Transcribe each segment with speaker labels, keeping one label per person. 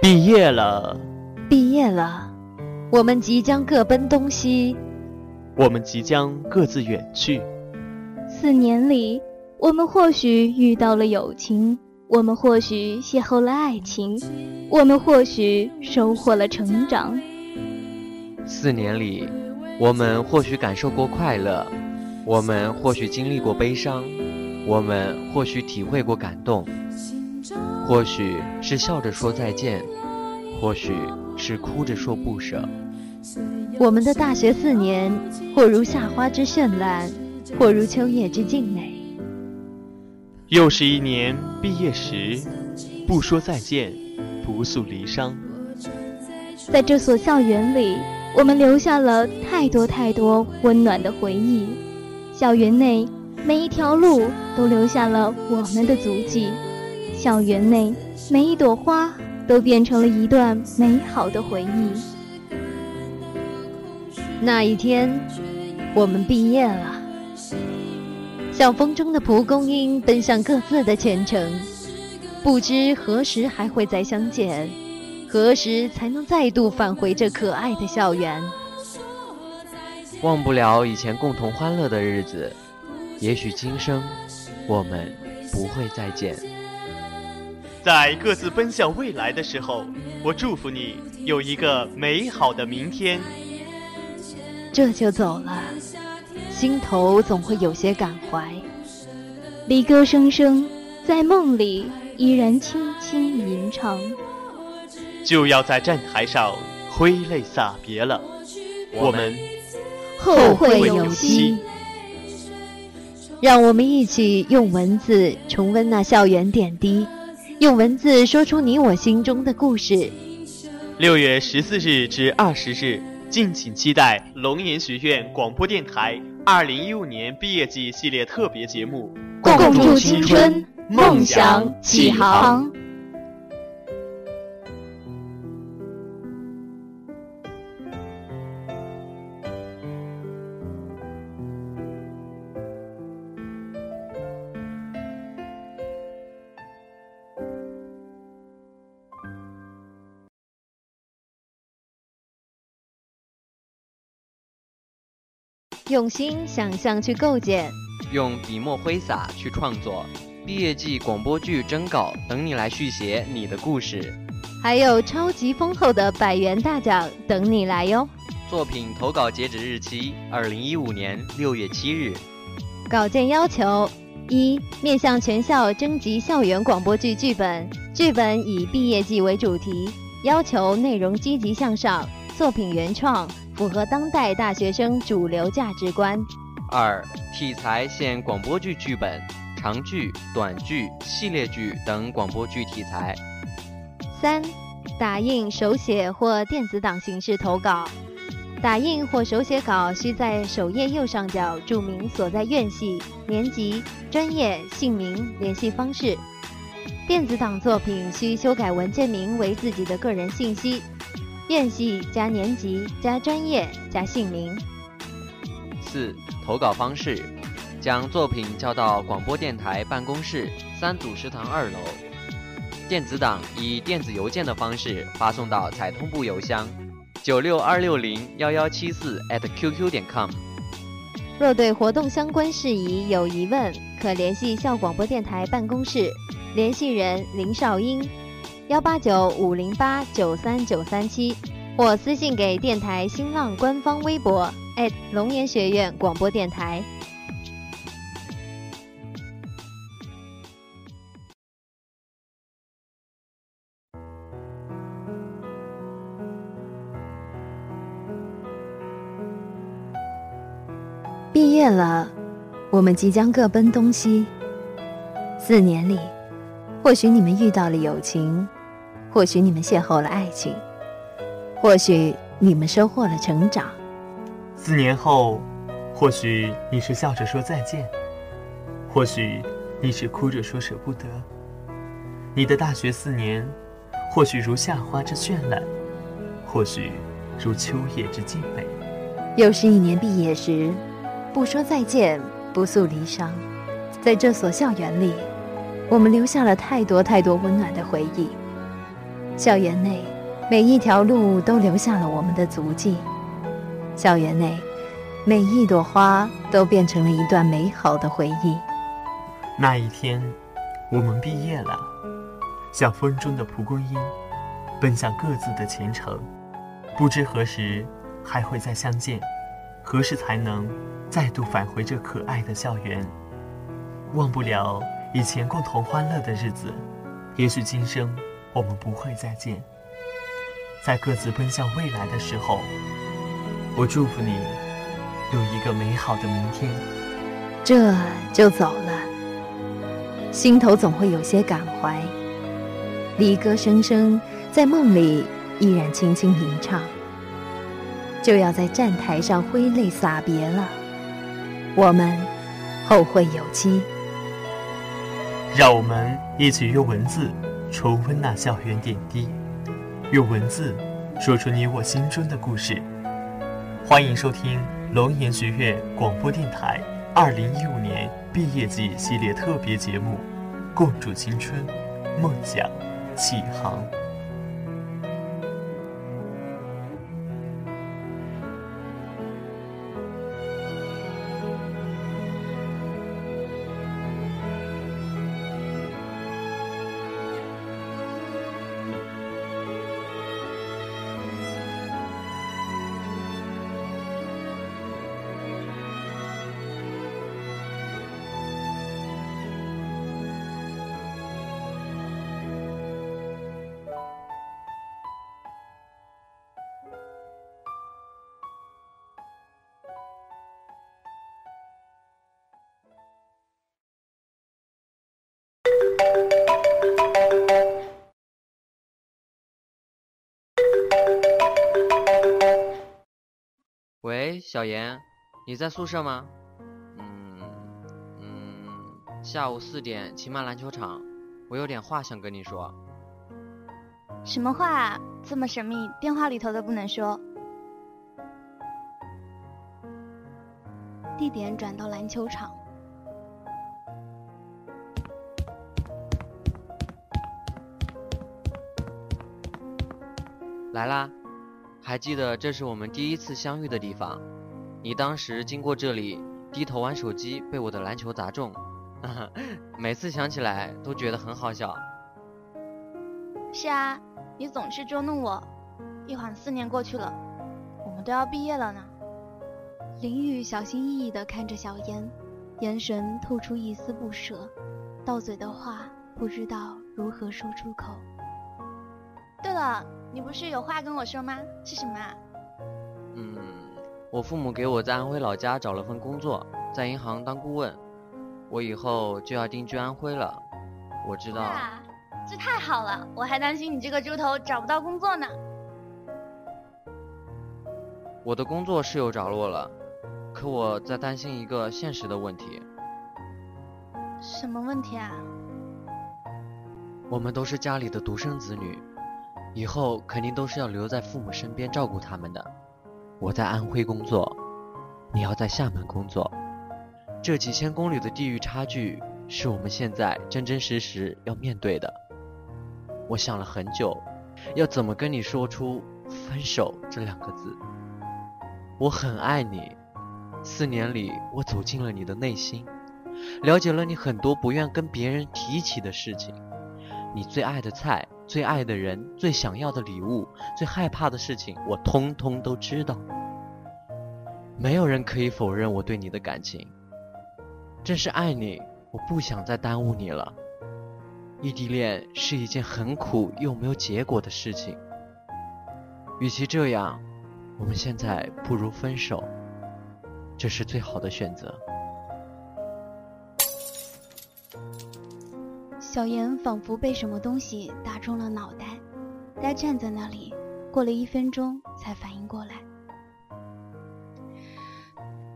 Speaker 1: 毕业了，
Speaker 2: 毕业了，我们即将各奔东西。
Speaker 1: 我们即将各自远去。
Speaker 3: 四年里，我们或许遇到了友情，我们或许邂逅了爱情，我们或许收获了成长。
Speaker 4: 四年里，我们或许感受过快乐，我们或许经历过悲伤，我们或许体会过感动，或许是笑着说再见，或许是哭着说不舍。
Speaker 2: 我们的大学四年，或如夏花之绚烂，或如秋叶之静美。
Speaker 1: 又是一年毕业时，不说再见，不诉离殇。
Speaker 3: 在这所校园里，我们留下了太多太多温暖的回忆。校园内每一条路都留下了我们的足迹，校园内每一朵花都变成了一段美好的回忆。
Speaker 2: 那一天，我们毕业了，像风中的蒲公英奔向各自的前程，不知何时还会再相见，何时才能再度返回这可爱的校园？
Speaker 4: 忘不了以前共同欢乐的日子，也许今生我们不会再见。
Speaker 1: 在各自奔向未来的时候，我祝福你有一个美好的明天。
Speaker 2: 这就走了，心头总会有些感怀。
Speaker 3: 离歌声声，在梦里依然轻轻吟唱。
Speaker 1: 就要在站台上挥泪洒别了，我们
Speaker 2: 后会有期。让我们一起用文字重温那校园点滴，用文字说出你我心中的故事。
Speaker 1: 六月十四日至二十日。敬请期待龙岩学院广播电台二零一五年毕业季系列特别节目，
Speaker 3: 共筑青春，梦想起航。
Speaker 2: 用心想象去构建，
Speaker 4: 用笔墨挥洒去创作。毕业季广播剧征稿等你来续写你的故事，
Speaker 2: 还有超级丰厚的百元大奖等你来哟！
Speaker 4: 作品投稿截止日期：二零一五年六月七日。
Speaker 2: 稿件要求：一、面向全校征集校园广播剧剧本，剧本以毕业季为主题，要求内容积极向上，作品原创。符合当代大学生主流价值观。
Speaker 4: 二、题材现广播剧剧本、长剧、短剧、系列剧等广播剧题材。
Speaker 2: 三、打印、手写或电子档形式投稿。打印或手写稿需在首页右上角注明所在院系、年级、专业、姓名、联系方式。电子档作品需修改文件名为自己的个人信息。院系加年级加专业加姓名。
Speaker 4: 四、投稿方式：将作品交到广播电台办公室三组食堂二楼。电子档以电子邮件的方式发送到彩通部邮箱九六二六零幺幺七四 @QQ 点 com。
Speaker 2: 若对活动相关事宜有疑问，可联系校广播电台办公室，联系人林少英。幺八九五零八九三九三七，或私信给电台新浪官方微博龙岩学院广播电台。毕业了，我们即将各奔东西。四年里，或许你们遇到了友情。或许你们邂逅了爱情，或许你们收获了成长。
Speaker 1: 四年后，或许你是笑着说再见，或许你是哭着说舍不得。你的大学四年，或许如夏花之绚烂，或许如秋叶之静美。
Speaker 2: 又是一年毕业时，不说再见，不诉离殇。在这所校园里，我们留下了太多太多温暖的回忆。校园内每一条路都留下了我们的足迹，校园内每一朵花都变成了一段美好的回忆。
Speaker 1: 那一天，我们毕业了，像风中的蒲公英，奔向各自的前程。不知何时还会再相见，何时才能再度返回这可爱的校园？忘不了以前共同欢乐的日子，也许今生我们不会再见。在各自奔向未来的时候，我祝福你有一个美好的明天。
Speaker 2: 这就走了，心头总会有些感怀。离歌声声在梦里依然轻轻吟唱，就要在站台上挥泪洒别了。我们后会有期。
Speaker 1: 让我们一起用文字重温那校园点滴，用文字说出你我心中的故事。欢迎收听龙岩学院广播电台二零一五年毕业季系列特别节目《共筑青春，梦想启航》。
Speaker 4: 喂，小严，你在宿舍吗？嗯嗯，下午四点，秦曼篮球场，我有点话想跟你说。
Speaker 3: 什么话啊？这么神秘，电话里头都不能说。地点转到篮球场。
Speaker 4: 来啦，还记得这是我们第一次相遇的地方。你当时经过这里，低头玩手机，被我的篮球砸中，每次想起来都觉得很好笑。
Speaker 3: 是啊，你总是捉弄我。一晃四年过去了，我们都要毕业了呢。林雨小心翼翼地看着小妍，眼神透出一丝不舍，到嘴的话不知道如何说出口。对了。你不是有话跟我说吗？是什么？
Speaker 4: 嗯，我父母给我在安徽老家找了份工作，在银行当顾问，我以后就要定居安徽了。我知道。
Speaker 3: 这太好了，我还担心你这个猪头找不到工作呢。
Speaker 4: 我的工作是有着落了，可我在担心一个现实的问题。
Speaker 3: 什么问题啊？
Speaker 4: 我们都是家里的独生子女。以后肯定都是要留在父母身边照顾他们的。我在安徽工作，你要在厦门工作，这几千公里的地域差距是我们现在真真实实要面对的。我想了很久，要怎么跟你说出“分手”这两个字。我很爱你，四年里我走进了你的内心，了解了你很多不愿跟别人提起的事情，你最爱的菜。最爱的人，最想要的礼物，最害怕的事情，我通通都知道。没有人可以否认我对你的感情。正是爱你，我不想再耽误你了。异地恋是一件很苦又没有结果的事情。与其这样，我们现在不如分手，这是最好的选择。
Speaker 3: 小妍仿佛被什么东西打中了脑袋，呆站在那里，过了一分钟才反应过来。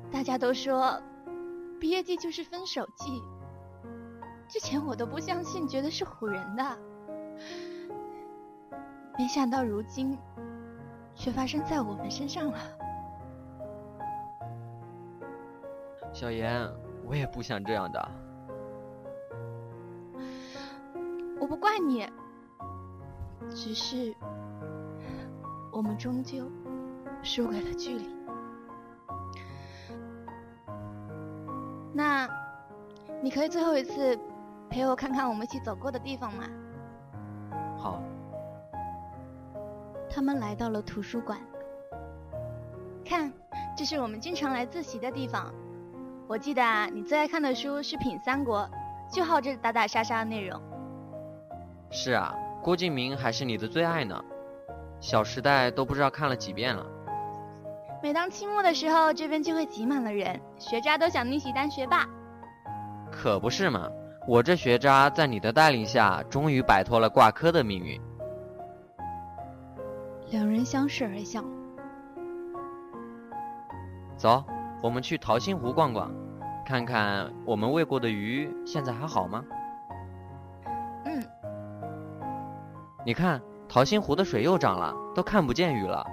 Speaker 3: 大家都说，毕业季就是分手季。之前我都不相信，觉得是唬人的，没想到如今，却发生在我们身上了。
Speaker 4: 小妍，我也不想这样的。
Speaker 3: 我不怪你，只是我们终究输给了距离。那，你可以最后一次陪我看看我们一起走过的地方吗？
Speaker 4: 好。
Speaker 3: 他们来到了图书馆，看，这是我们经常来自习的地方。我记得啊，你最爱看的书是《品三国》，就好这打打杀杀的内容。
Speaker 4: 是啊，郭敬明还是你的最爱呢，《小时代》都不知道看了几遍了。
Speaker 3: 每当期末的时候，这边就会挤满了人，学渣都想逆袭当学霸。
Speaker 4: 可不是嘛，我这学渣在你的带领下，终于摆脱了挂科的命运。
Speaker 3: 两人相视而笑。
Speaker 4: 走，我们去桃心湖逛逛，看看我们喂过的鱼现在还好吗？你看，桃心湖的水又涨了，都看不见鱼了。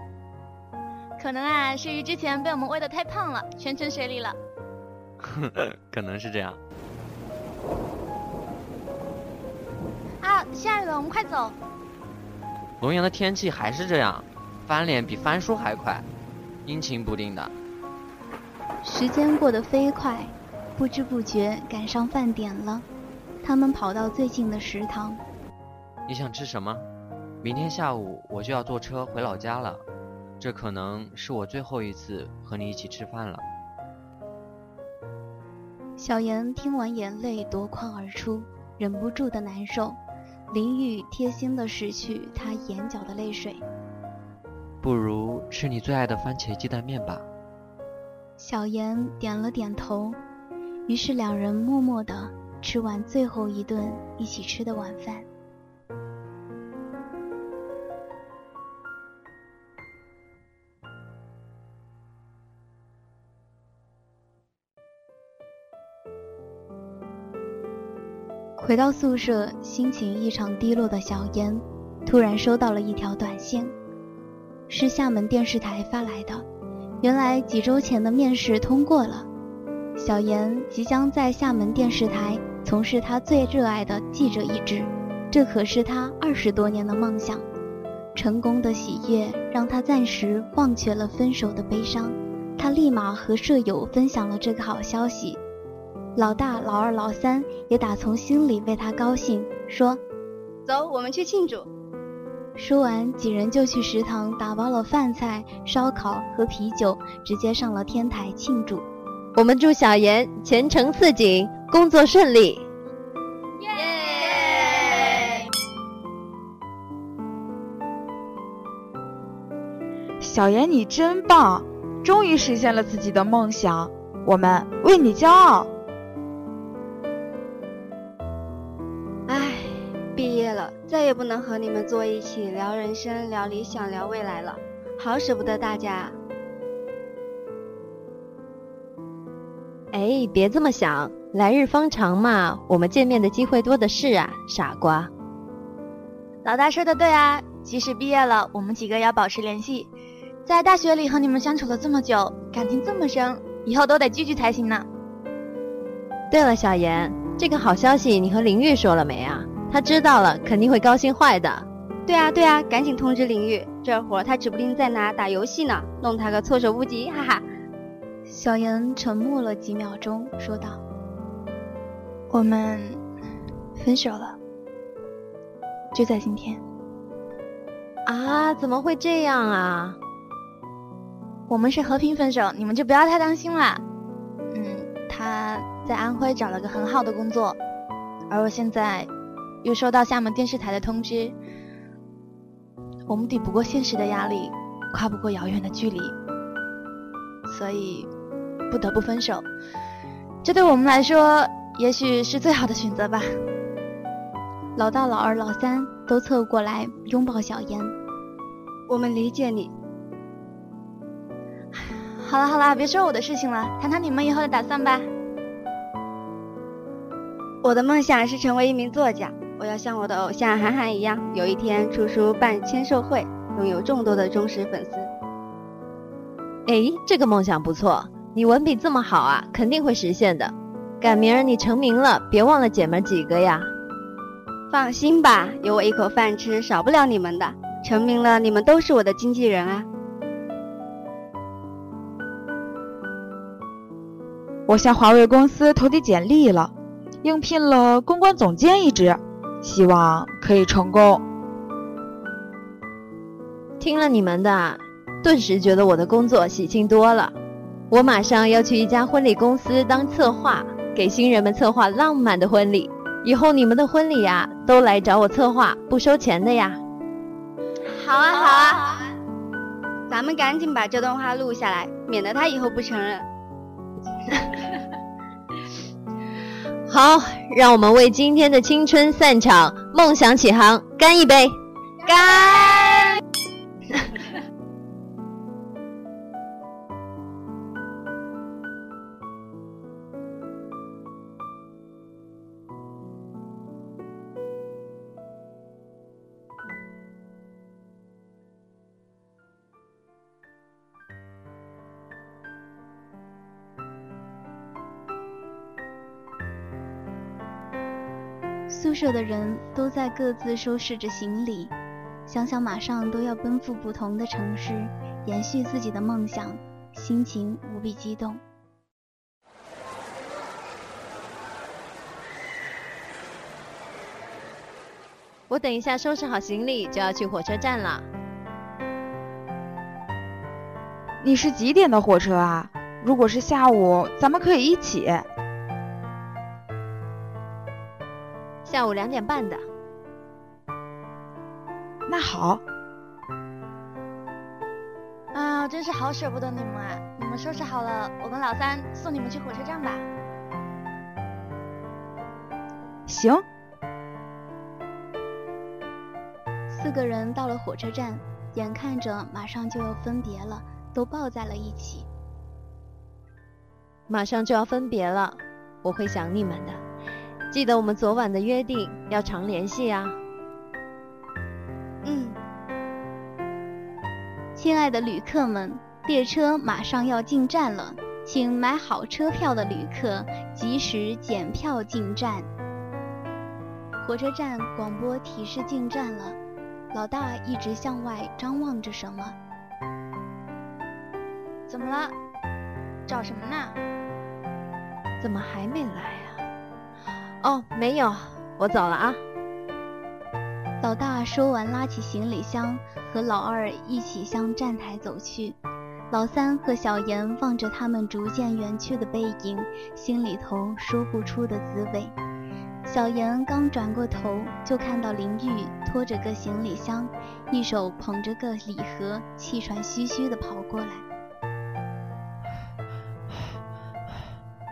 Speaker 3: 可能啊，是鱼之前被我们喂的太胖了，全沉水里了。
Speaker 4: 可能是这样。
Speaker 3: 啊，下雨了，我们快走。
Speaker 4: 龙阳的天气还是这样，翻脸比翻书还快，阴晴不定的。
Speaker 3: 时间过得飞快，不知不觉赶上饭点了。他们跑到最近的食堂。
Speaker 4: 你想吃什么？明天下午我就要坐车回老家了。这可能是我最后一次和你一起吃饭了。
Speaker 3: 小妍听完，眼泪夺眶而出，忍不住的难受。林雨贴心的拭去她眼角的泪水。
Speaker 4: 不如吃你最爱的番茄鸡蛋面吧。
Speaker 3: 小妍点了点头，于是两人默默的吃完最后一顿一起吃的晚饭。回到宿舍，心情异常低落的小妍，突然收到了一条短信，是厦门电视台发来的。原来几周前的面试通过了，小妍即将在厦门电视台从事她最热爱的记者一职，这可是她二十多年的梦想。成功的喜悦让她暂时忘却了分手的悲伤，她立马和舍友分享了这个好消息。老大、老二、老三也打从心里为他高兴，说：“
Speaker 5: 走，我们去庆祝。”
Speaker 3: 说完，几人就去食堂打包了饭菜、烧烤和啤酒，直接上了天台庆祝。
Speaker 2: 我们祝小妍前程似锦，工作顺利。
Speaker 5: 耶！
Speaker 6: 小妍，你真棒，终于实现了自己的梦想，我们为你骄傲。
Speaker 5: 也不能和你们坐一起聊人生、聊理想、聊未来了，好舍不得大家。
Speaker 2: 哎，别这么想，来日方长嘛，我们见面的机会多的是啊，傻瓜。
Speaker 3: 老大说的对啊，即使毕业了，我们几个要保持联系。在大学里和你们相处了这么久，感情这么深，以后都得聚聚才行呢。
Speaker 2: 对了，小妍，这个好消息你和林玉说了没啊？他知道了，肯定会高兴坏的。
Speaker 5: 对啊，对啊，赶紧通知林玉，这会儿他指不定在哪打游戏呢，弄他个措手不及，哈哈。
Speaker 3: 小妍沉默了几秒钟，说道：“我们分手了，就在今天。”
Speaker 2: 啊？怎么会这样啊？
Speaker 3: 我们是和平分手，你们就不要太担心了。嗯，他在安徽找了个很好的工作，而我现在。又收到厦门电视台的通知，我们抵不过现实的压力，跨不过遥远的距离，所以不得不分手。这对我们来说，也许是最好的选择吧。老大、老二、老三都凑过来拥抱小妍，
Speaker 5: 我们理解你。
Speaker 3: 好了好了，别说我的事情了，谈谈你们以后的打算吧。
Speaker 5: 我的梦想是成为一名作家。我要像我的偶像韩寒一样，有一天出书办签售会，拥有众多的忠实粉丝。
Speaker 2: 哎，这个梦想不错，你文笔这么好啊，肯定会实现的。赶明儿你成名了，别忘了姐们几个呀。
Speaker 5: 放心吧，有我一口饭吃，少不了你们的。成名了，你们都是我的经纪人啊。
Speaker 6: 我向华为公司投递简历了，应聘了公关总监一职，希望可以成功。
Speaker 2: 听了你们的，顿时觉得我的工作喜庆多了。我马上要去一家婚礼公司当策划，给新人们策划浪漫的婚礼。以后你们的婚礼呀，都来找我策划，不收钱的呀。
Speaker 5: 好啊，好啊，咱们赶紧把这段话录下来，免得他以后不承认。
Speaker 2: 好，让我们为今天的青春散场、梦想起航干一杯！
Speaker 5: 干！
Speaker 3: 宿舍的人都在各自收拾着行李，想想马上都要奔赴不同的城市，延续自己的梦想，心情无比激动。
Speaker 2: 我等一下收拾好行李就要去火车站了。
Speaker 6: 你是几点的火车啊？如果是下午，咱们可以一起。
Speaker 2: 下午两点半的。
Speaker 6: 那好。
Speaker 7: 啊，真是好舍不得你们啊！你们收拾好了，我跟老三送你们去火车站吧。
Speaker 6: 行。
Speaker 3: 四个人到了火车站，眼看着马上就要分别了，都抱在了一起。
Speaker 2: 马上就要分别了，我会想你们的。记得我们昨晚的约定，要常联系啊。
Speaker 5: 嗯。
Speaker 3: 亲爱的旅客们，列车马上要进站了，请买好车票的旅客及时检票进站。火车站广播提示进站了。老大一直向外张望着什么？
Speaker 7: 怎么了？找什么呢？
Speaker 2: 怎么还没来啊？哦，没有，我走了啊。
Speaker 3: 老大说完，拉起行李箱，和老二一起向站台走去。老三和小严望着他们逐渐远去的背影，心里头说不出的滋味。小严刚转过头，就看到林玉拖着个行李箱，一手捧着个礼盒，气喘吁吁地跑过来。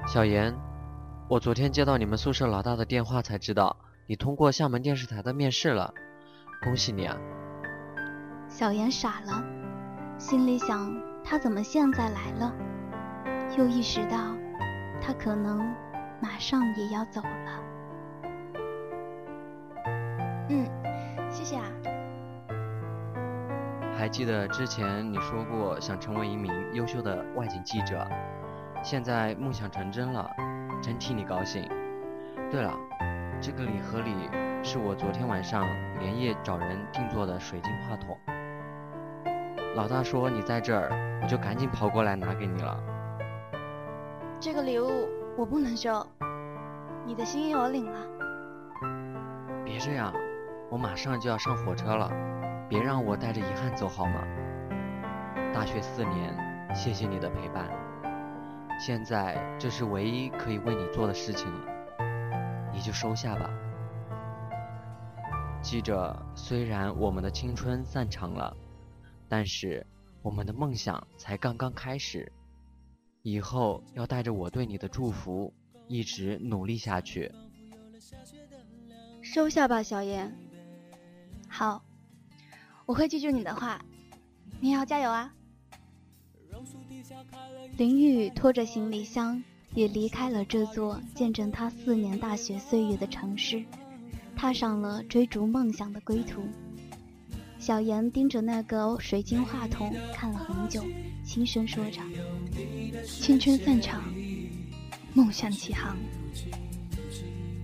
Speaker 4: 小严，我昨天接到你们宿舍老大的电话，才知道你通过厦门电视台的面试了，恭喜你啊！
Speaker 3: 小严傻了，心里想：他怎么现在来了？又意识到，他可能马上也要走了。
Speaker 7: 嗯，谢谢啊。
Speaker 4: 还记得之前你说过想成为一名优秀的外景记者，现在梦想成真了，真替你高兴。对了，这个礼盒里是我昨天晚上连夜找人定做的水晶话筒。老大说你在这儿，我就赶紧跑过来拿给你了。
Speaker 7: 这个礼物我不能收，你的心意我领了。
Speaker 4: 别这样。我马上就要上火车了，别让我带着遗憾走好吗？大学四年，谢谢你的陪伴，现在这是唯一可以为你做的事情了，你就收下吧。记着，虽然我们的青春散场了，但是我们的梦想才刚刚开始，以后要带着我对你的祝福，一直努力下去。
Speaker 5: 收下吧，小严。
Speaker 7: 好，我会记住你的话，你也要加油啊！
Speaker 3: 林玉拖着行李箱，也离开了这座见证他四年大学岁月的城市，踏上了追逐梦想的归途。小严盯着那个水晶话筒看了很久，轻声说着：“青春散场，梦想起航。”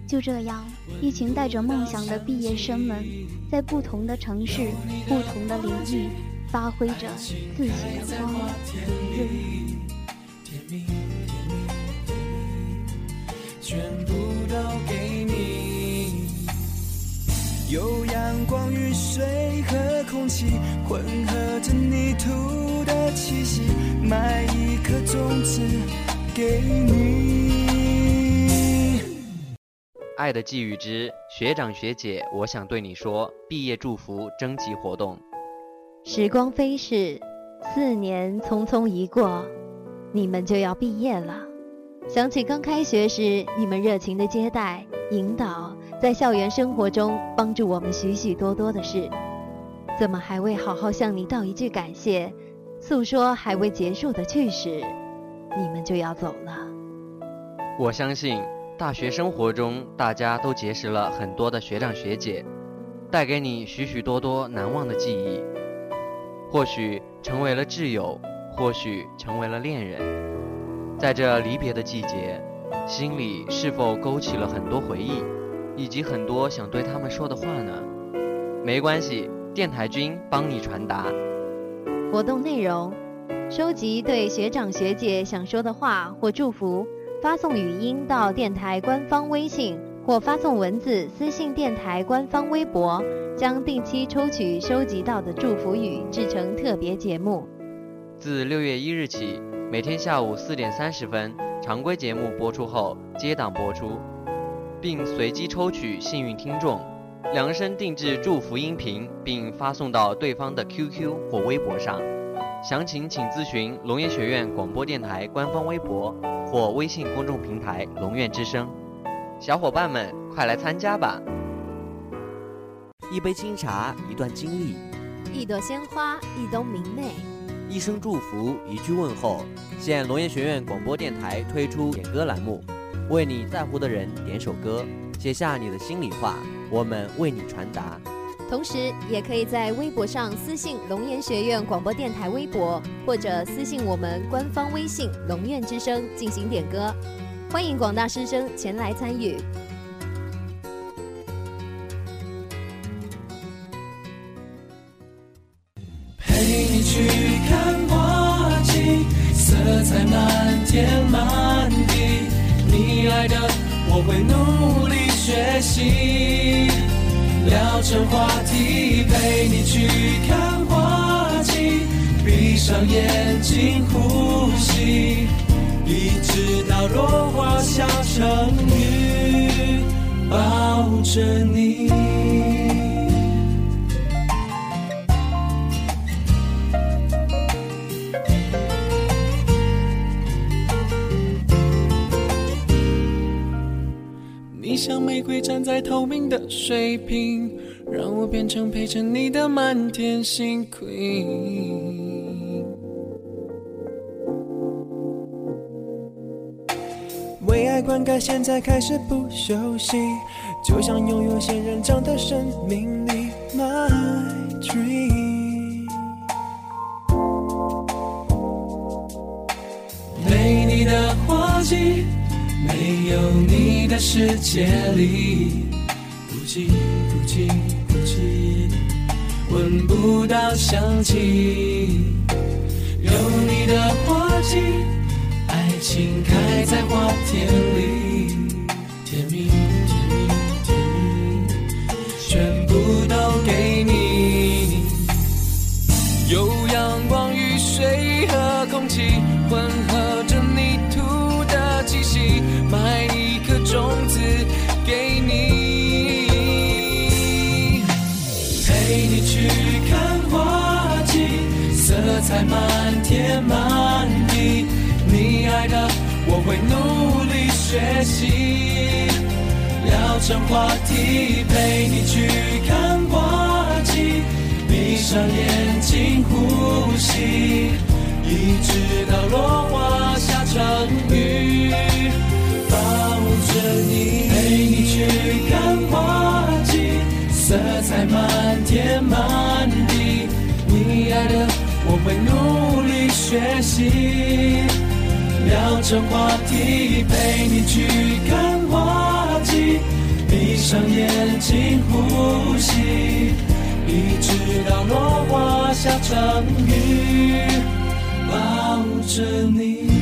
Speaker 3: 就这样，一群带着梦想的毕业生们，在不同的城市、不同的领域，发挥着自己的光与
Speaker 8: 日。全部都给你，有阳光、雨水和空气混合着泥土的气息，埋一颗种子给你。
Speaker 4: 爱的寄语之学长学姐，我想对你说，毕业祝福征集活动。
Speaker 2: 时光飞逝，四年匆匆一过，你们就要毕业了。想起刚开学时你们热情的接待、引导，在校园生活中帮助我们许许多多的事，怎么还未好好向你道一句感谢，诉说还未结束的趣事，你们就要走了？
Speaker 4: 我相信。大学生活中，大家都结识了很多的学长学姐，带给你许许多多难忘的记忆。或许成为了挚友，或许成为了恋人。在这离别的季节，心里是否勾起了很多回忆，以及很多想对他们说的话呢？没关系，电台君帮你传达。
Speaker 2: 活动内容：收集对学长学姐想说的话或祝福。发送语音到电台官方微信，或发送文字私信电台官方微博，将定期抽取收集到的祝福语制成特别节目。
Speaker 4: 自六月一日起，每天下午四点三十分，常规节目播出后接档播出，并随机抽取幸运听众，量身定制祝福音频，并发送到对方的 QQ 或微博上。详情请咨询龙岩学院广播电台官方微博。或微信公众平台“龙院之声”，小伙伴们快来参加吧！
Speaker 9: 一杯清茶，一段经历；
Speaker 2: 一朵鲜花，一冬明媚；
Speaker 9: 一声祝福，一句问候。现龙岩学院广播电台推出点歌栏目，为你在乎的人点首歌，写下你的心里话，我们为你传达。
Speaker 2: 同时，也可以在微博上私信龙岩学院广播电台微博，或者私信我们官方微信“龙院之声”进行点歌。欢迎广大师生前来参与。
Speaker 8: 陪你去看花季，色彩满天满地，你爱的我会努力学习。聊成话题，陪你去看花季，闭上眼睛呼吸，一直到落花下成雨，抱着你。你像玫瑰站在透明的水瓶，让我变成陪着你的满天星 queen。为爱灌溉，现在开始不休息，就像拥有仙人掌的生命力。My dream，美丽的花季。没有你的世界里，不寂不寂不寂，闻不到香气。有你的花季，情开在花田。聊成话题，陪你去看花季，闭上眼睛呼吸，一直到落花下成雨。抱着你，陪你去看花季，色彩满天满地。你爱的，我会努力学习，成话题。陪你去看花季，闭上眼睛呼吸，一直到落花下成雨，抱着你。